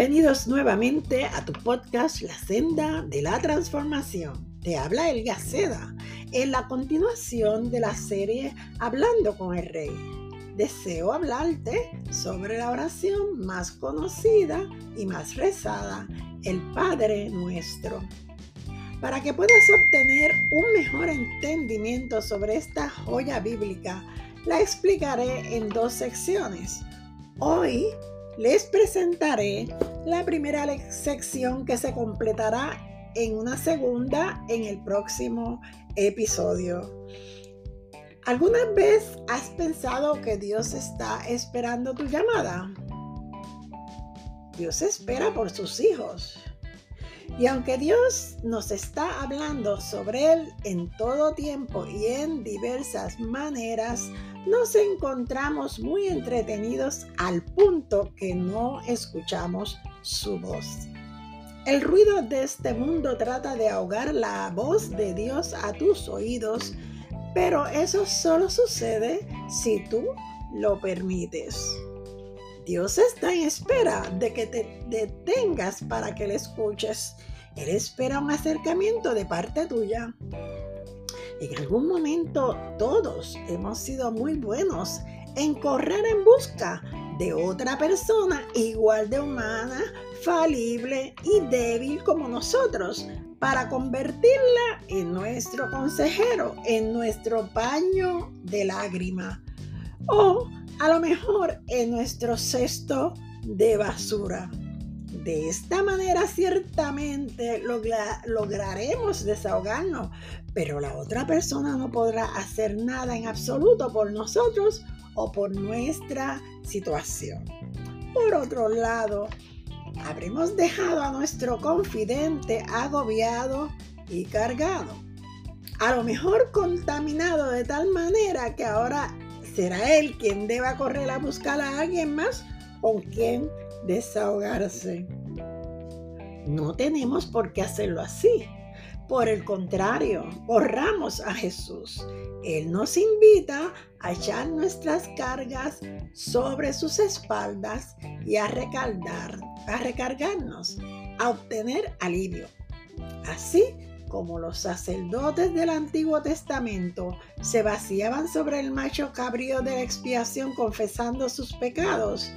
Bienvenidos nuevamente a tu podcast La Senda de la Transformación. Te habla El Gaceda en la continuación de la serie Hablando con el Rey. Deseo hablarte sobre la oración más conocida y más rezada, el Padre Nuestro. Para que puedas obtener un mejor entendimiento sobre esta joya bíblica, la explicaré en dos secciones. Hoy les presentaré la primera sección que se completará en una segunda en el próximo episodio. ¿Alguna vez has pensado que Dios está esperando tu llamada? Dios espera por sus hijos. Y aunque Dios nos está hablando sobre Él en todo tiempo y en diversas maneras, nos encontramos muy entretenidos al punto que no escuchamos su voz. El ruido de este mundo trata de ahogar la voz de Dios a tus oídos, pero eso solo sucede si tú lo permites. Dios está en espera de que te detengas para que le escuches. Él espera un acercamiento de parte tuya. En algún momento todos hemos sido muy buenos en correr en busca de otra persona igual de humana, falible y débil como nosotros para convertirla en nuestro consejero, en nuestro paño de lágrima o a lo mejor en nuestro cesto de basura. De esta manera ciertamente lograremos desahogarnos, pero la otra persona no podrá hacer nada en absoluto por nosotros o por nuestra situación. Por otro lado, habremos dejado a nuestro confidente agobiado y cargado. A lo mejor contaminado de tal manera que ahora será él quien deba correr a buscar a alguien más con quien desahogarse. No tenemos por qué hacerlo así. Por el contrario, corramos a Jesús. Él nos invita a echar nuestras cargas sobre sus espaldas y a recargar, a recargarnos, a obtener alivio. Así como los sacerdotes del Antiguo Testamento se vaciaban sobre el macho cabrío de la expiación confesando sus pecados,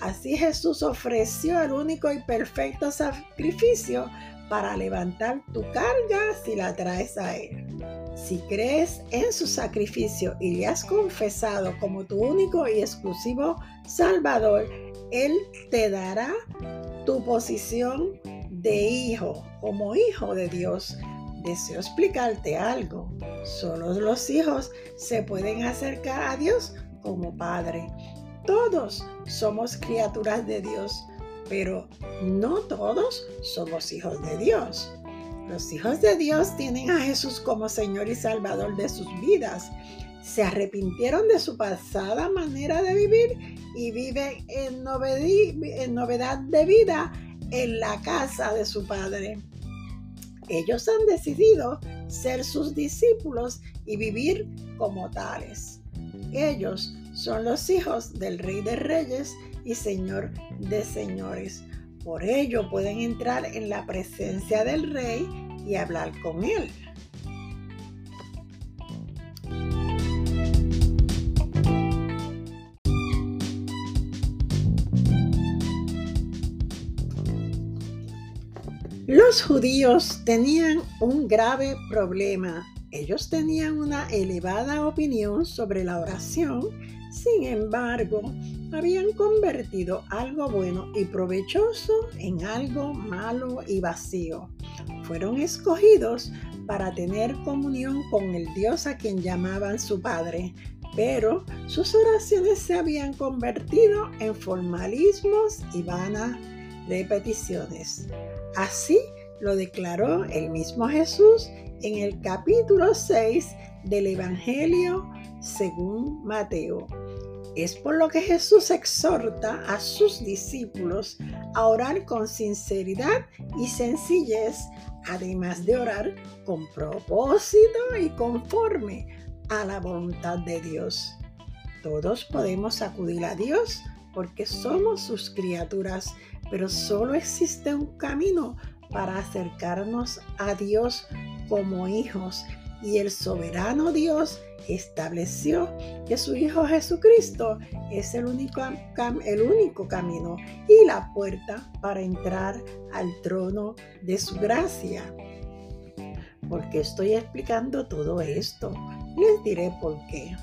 Así Jesús ofreció el único y perfecto sacrificio para levantar tu carga si la traes a Él. Si crees en su sacrificio y le has confesado como tu único y exclusivo Salvador, Él te dará tu posición de hijo, como hijo de Dios. Deseo explicarte algo. Solo los hijos se pueden acercar a Dios como Padre. Todos somos criaturas de Dios, pero no todos somos hijos de Dios. Los hijos de Dios tienen a Jesús como Señor y Salvador de sus vidas. Se arrepintieron de su pasada manera de vivir y viven en, en novedad de vida en la casa de su Padre. Ellos han decidido ser sus discípulos y vivir como tales. Ellos son los hijos del Rey de Reyes y Señor de Señores. Por ello pueden entrar en la presencia del Rey y hablar con Él. Los judíos tenían un grave problema. Ellos tenían una elevada opinión sobre la oración sin embargo, habían convertido algo bueno y provechoso en algo malo y vacío. Fueron escogidos para tener comunión con el Dios a quien llamaban su Padre, pero sus oraciones se habían convertido en formalismos y vanas repeticiones. Así lo declaró el mismo Jesús en el capítulo 6 del Evangelio según Mateo. Es por lo que Jesús exhorta a sus discípulos a orar con sinceridad y sencillez, además de orar con propósito y conforme a la voluntad de Dios. Todos podemos acudir a Dios porque somos sus criaturas, pero solo existe un camino para acercarnos a Dios como hijos y el soberano Dios estableció que su Hijo Jesucristo es el único, el único camino y la puerta para entrar al trono de su gracia. ¿Por qué estoy explicando todo esto? Les diré por qué.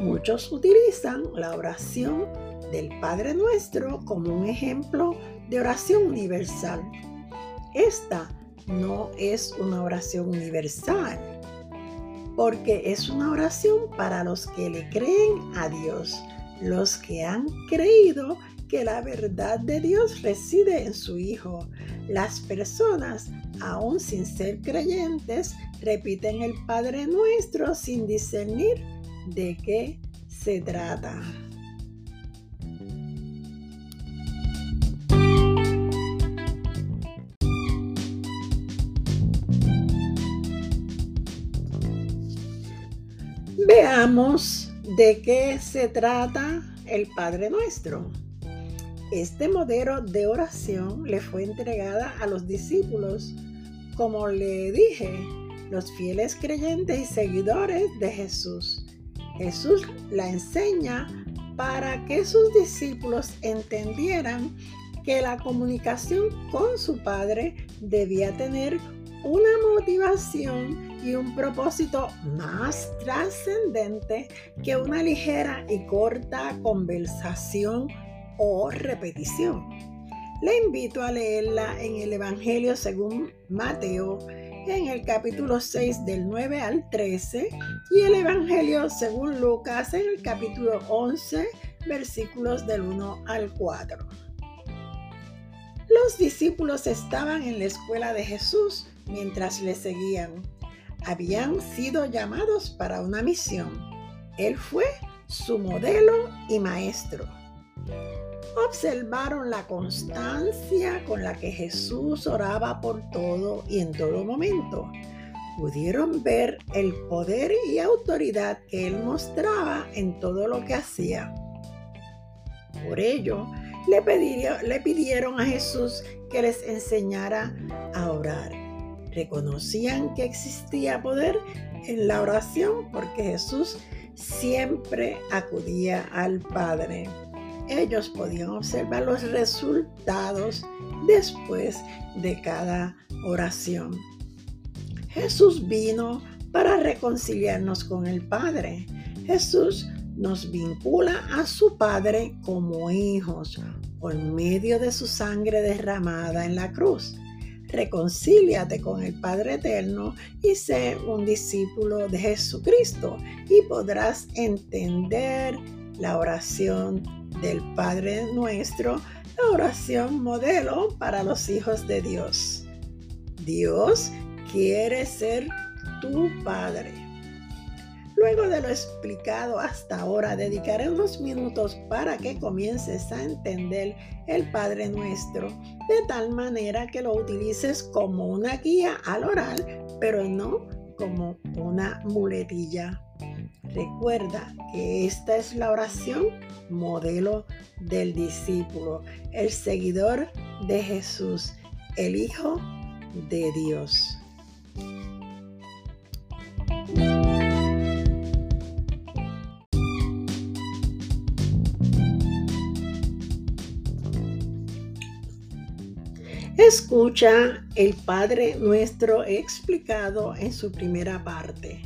Muchos utilizan la oración del Padre Nuestro como un ejemplo de oración universal. Esta no es una oración universal porque es una oración para los que le creen a Dios, los que han creído que la verdad de Dios reside en su Hijo. Las personas, aún sin ser creyentes, repiten el Padre Nuestro sin discernir de qué se trata. Veamos de qué se trata el Padre Nuestro. Este modelo de oración le fue entregada a los discípulos, como le dije, los fieles creyentes y seguidores de Jesús. Jesús la enseña para que sus discípulos entendieran que la comunicación con su Padre debía tener una motivación y un propósito más trascendente que una ligera y corta conversación o repetición. Le invito a leerla en el Evangelio según Mateo en el capítulo 6 del 9 al 13 y el Evangelio según Lucas en el capítulo 11 versículos del 1 al 4. Los discípulos estaban en la escuela de Jesús mientras le seguían habían sido llamados para una misión. Él fue su modelo y maestro. Observaron la constancia con la que Jesús oraba por todo y en todo momento. Pudieron ver el poder y autoridad que él mostraba en todo lo que hacía. Por ello, le, le pidieron a Jesús que les enseñara a orar reconocían que existía poder en la oración porque Jesús siempre acudía al Padre. Ellos podían observar los resultados después de cada oración. Jesús vino para reconciliarnos con el Padre. Jesús nos vincula a su Padre como hijos por medio de su sangre derramada en la cruz reconcíliate con el Padre Eterno y sé un discípulo de Jesucristo y podrás entender la oración del Padre nuestro, la oración modelo para los hijos de Dios. Dios quiere ser tu Padre. Luego de lo explicado hasta ahora, dedicaré unos minutos para que comiences a entender el Padre Nuestro de tal manera que lo utilices como una guía al orar, pero no como una muletilla. Recuerda que esta es la oración modelo del discípulo, el seguidor de Jesús, el Hijo de Dios. Escucha el Padre Nuestro explicado en su primera parte.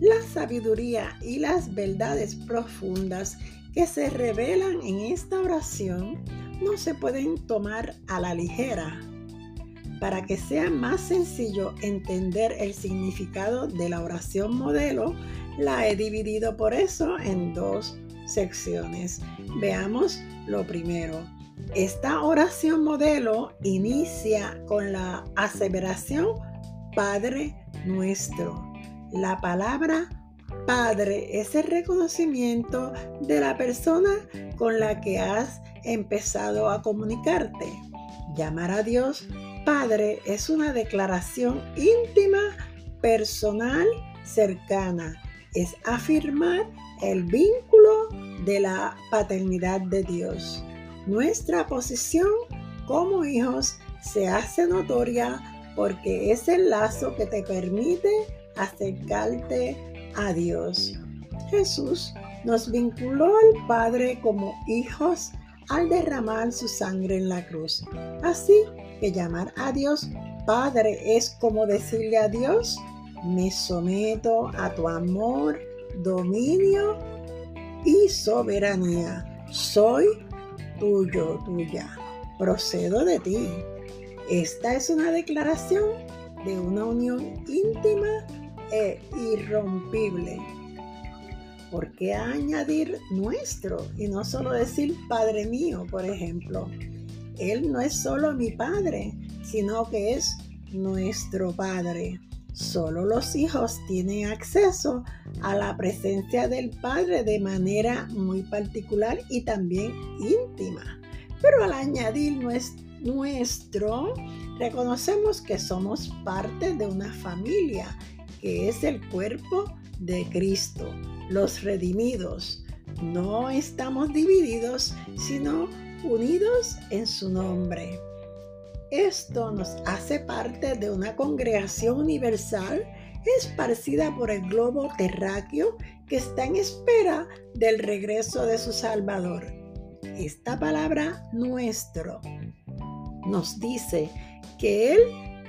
La sabiduría y las verdades profundas que se revelan en esta oración no se pueden tomar a la ligera. Para que sea más sencillo entender el significado de la oración modelo, la he dividido por eso en dos secciones. Veamos lo primero esta oración modelo inicia con la aseveración Padre nuestro. La palabra Padre es el reconocimiento de la persona con la que has empezado a comunicarte. Llamar a Dios Padre es una declaración íntima, personal, cercana. Es afirmar el vínculo de la paternidad de Dios. Nuestra posición como hijos se hace notoria porque es el lazo que te permite acercarte a Dios. Jesús nos vinculó al Padre como hijos al derramar su sangre en la cruz. Así que llamar a Dios Padre es como decirle a Dios, me someto a tu amor, dominio y soberanía. Soy tuyo, tuya. Procedo de ti. Esta es una declaración de una unión íntima e irrompible. ¿Por qué añadir nuestro y no solo decir Padre mío, por ejemplo? Él no es solo mi Padre, sino que es nuestro Padre. Solo los hijos tienen acceso a la presencia del Padre de manera muy particular y también íntima. Pero al añadir nuestro, reconocemos que somos parte de una familia, que es el cuerpo de Cristo, los redimidos. No estamos divididos, sino unidos en su nombre. Esto nos hace parte de una congregación universal esparcida por el globo terráqueo que está en espera del regreso de su Salvador. Esta palabra nuestro nos dice que Él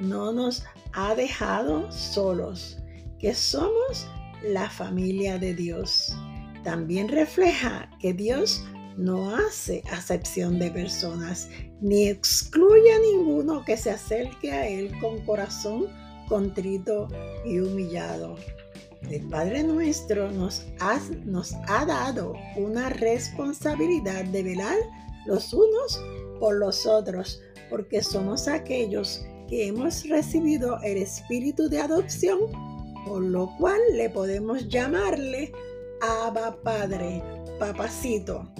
no nos ha dejado solos, que somos la familia de Dios. También refleja que Dios no hace acepción de personas, ni excluye a ninguno que se acerque a Él con corazón contrito y humillado. El Padre nuestro nos ha, nos ha dado una responsabilidad de velar los unos por los otros, porque somos aquellos que hemos recibido el espíritu de adopción, por lo cual le podemos llamarle Abba Padre, Papacito.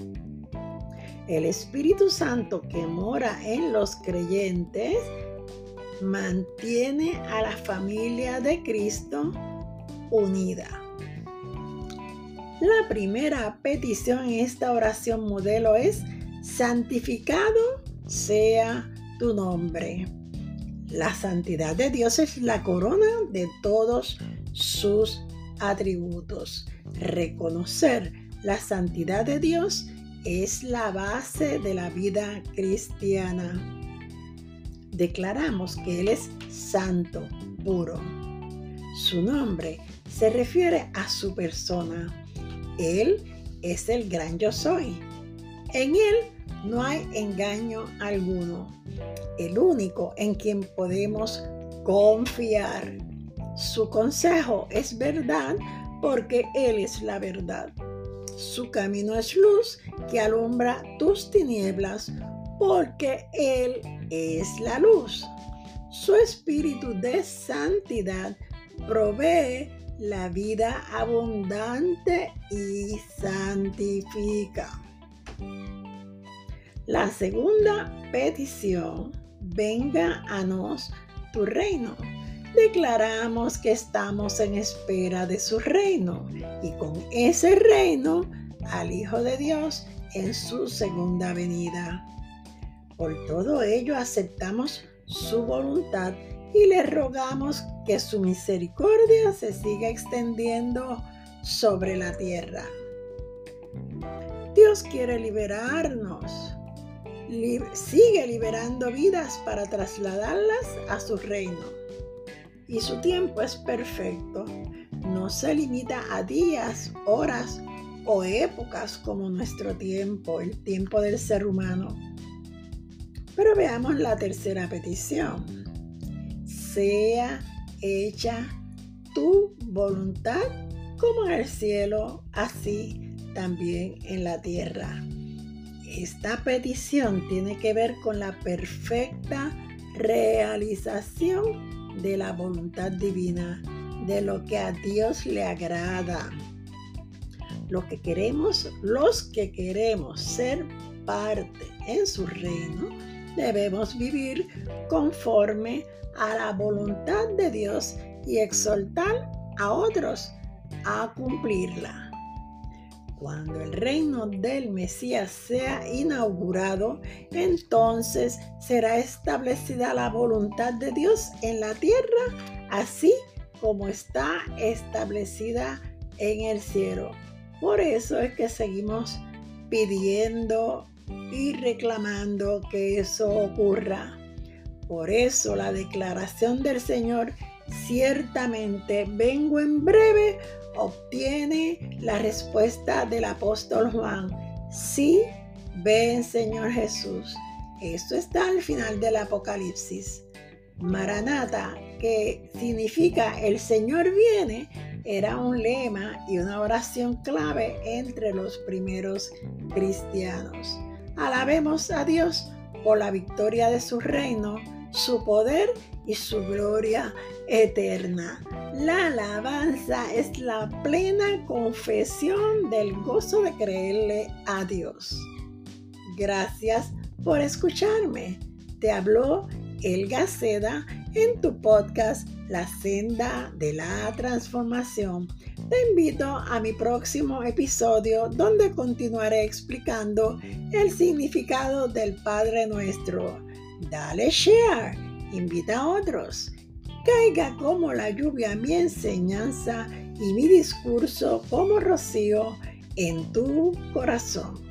El Espíritu Santo que mora en los creyentes mantiene a la familia de Cristo unida. La primera petición en esta oración modelo es, santificado sea tu nombre. La santidad de Dios es la corona de todos sus atributos. Reconocer la santidad de Dios es la base de la vida cristiana. Declaramos que Él es santo, puro. Su nombre se refiere a su persona. Él es el gran yo soy. En Él no hay engaño alguno. El único en quien podemos confiar. Su consejo es verdad porque Él es la verdad. Su camino es luz que alumbra tus tinieblas, porque Él es la luz. Su espíritu de santidad provee la vida abundante y santifica. La segunda petición, venga a nos tu reino declaramos que estamos en espera de su reino y con ese reino al Hijo de Dios en su segunda venida. Por todo ello aceptamos su voluntad y le rogamos que su misericordia se siga extendiendo sobre la tierra. Dios quiere liberarnos. sigue liberando vidas para trasladarlas a su reino y su tiempo es perfecto. No se limita a días, horas o épocas como nuestro tiempo, el tiempo del ser humano. Pero veamos la tercera petición. Sea hecha tu voluntad como en el cielo, así también en la tierra. Esta petición tiene que ver con la perfecta realización de la voluntad divina, de lo que a Dios le agrada. Lo que queremos, los que queremos ser parte en su reino, debemos vivir conforme a la voluntad de Dios y exhortar a otros a cumplirla. Cuando el reino del Mesías sea inaugurado, entonces será establecida la voluntad de Dios en la tierra, así como está establecida en el cielo. Por eso es que seguimos pidiendo y reclamando que eso ocurra. Por eso la declaración del Señor, ciertamente vengo en breve, obtiene la respuesta del apóstol Juan. Sí, ven Señor Jesús. Esto está al final del Apocalipsis. Maranata, que significa el Señor viene, era un lema y una oración clave entre los primeros cristianos. Alabemos a Dios por la victoria de su reino, su poder y su gloria eterna. La alabanza es la plena confesión del gozo de creerle a Dios. Gracias por escucharme. Te habló Elga Seda en tu podcast La senda de la transformación. Te invito a mi próximo episodio donde continuaré explicando el significado del Padre Nuestro. Dale share, invita a otros. Caiga como la lluvia mi enseñanza y mi discurso como rocío en tu corazón.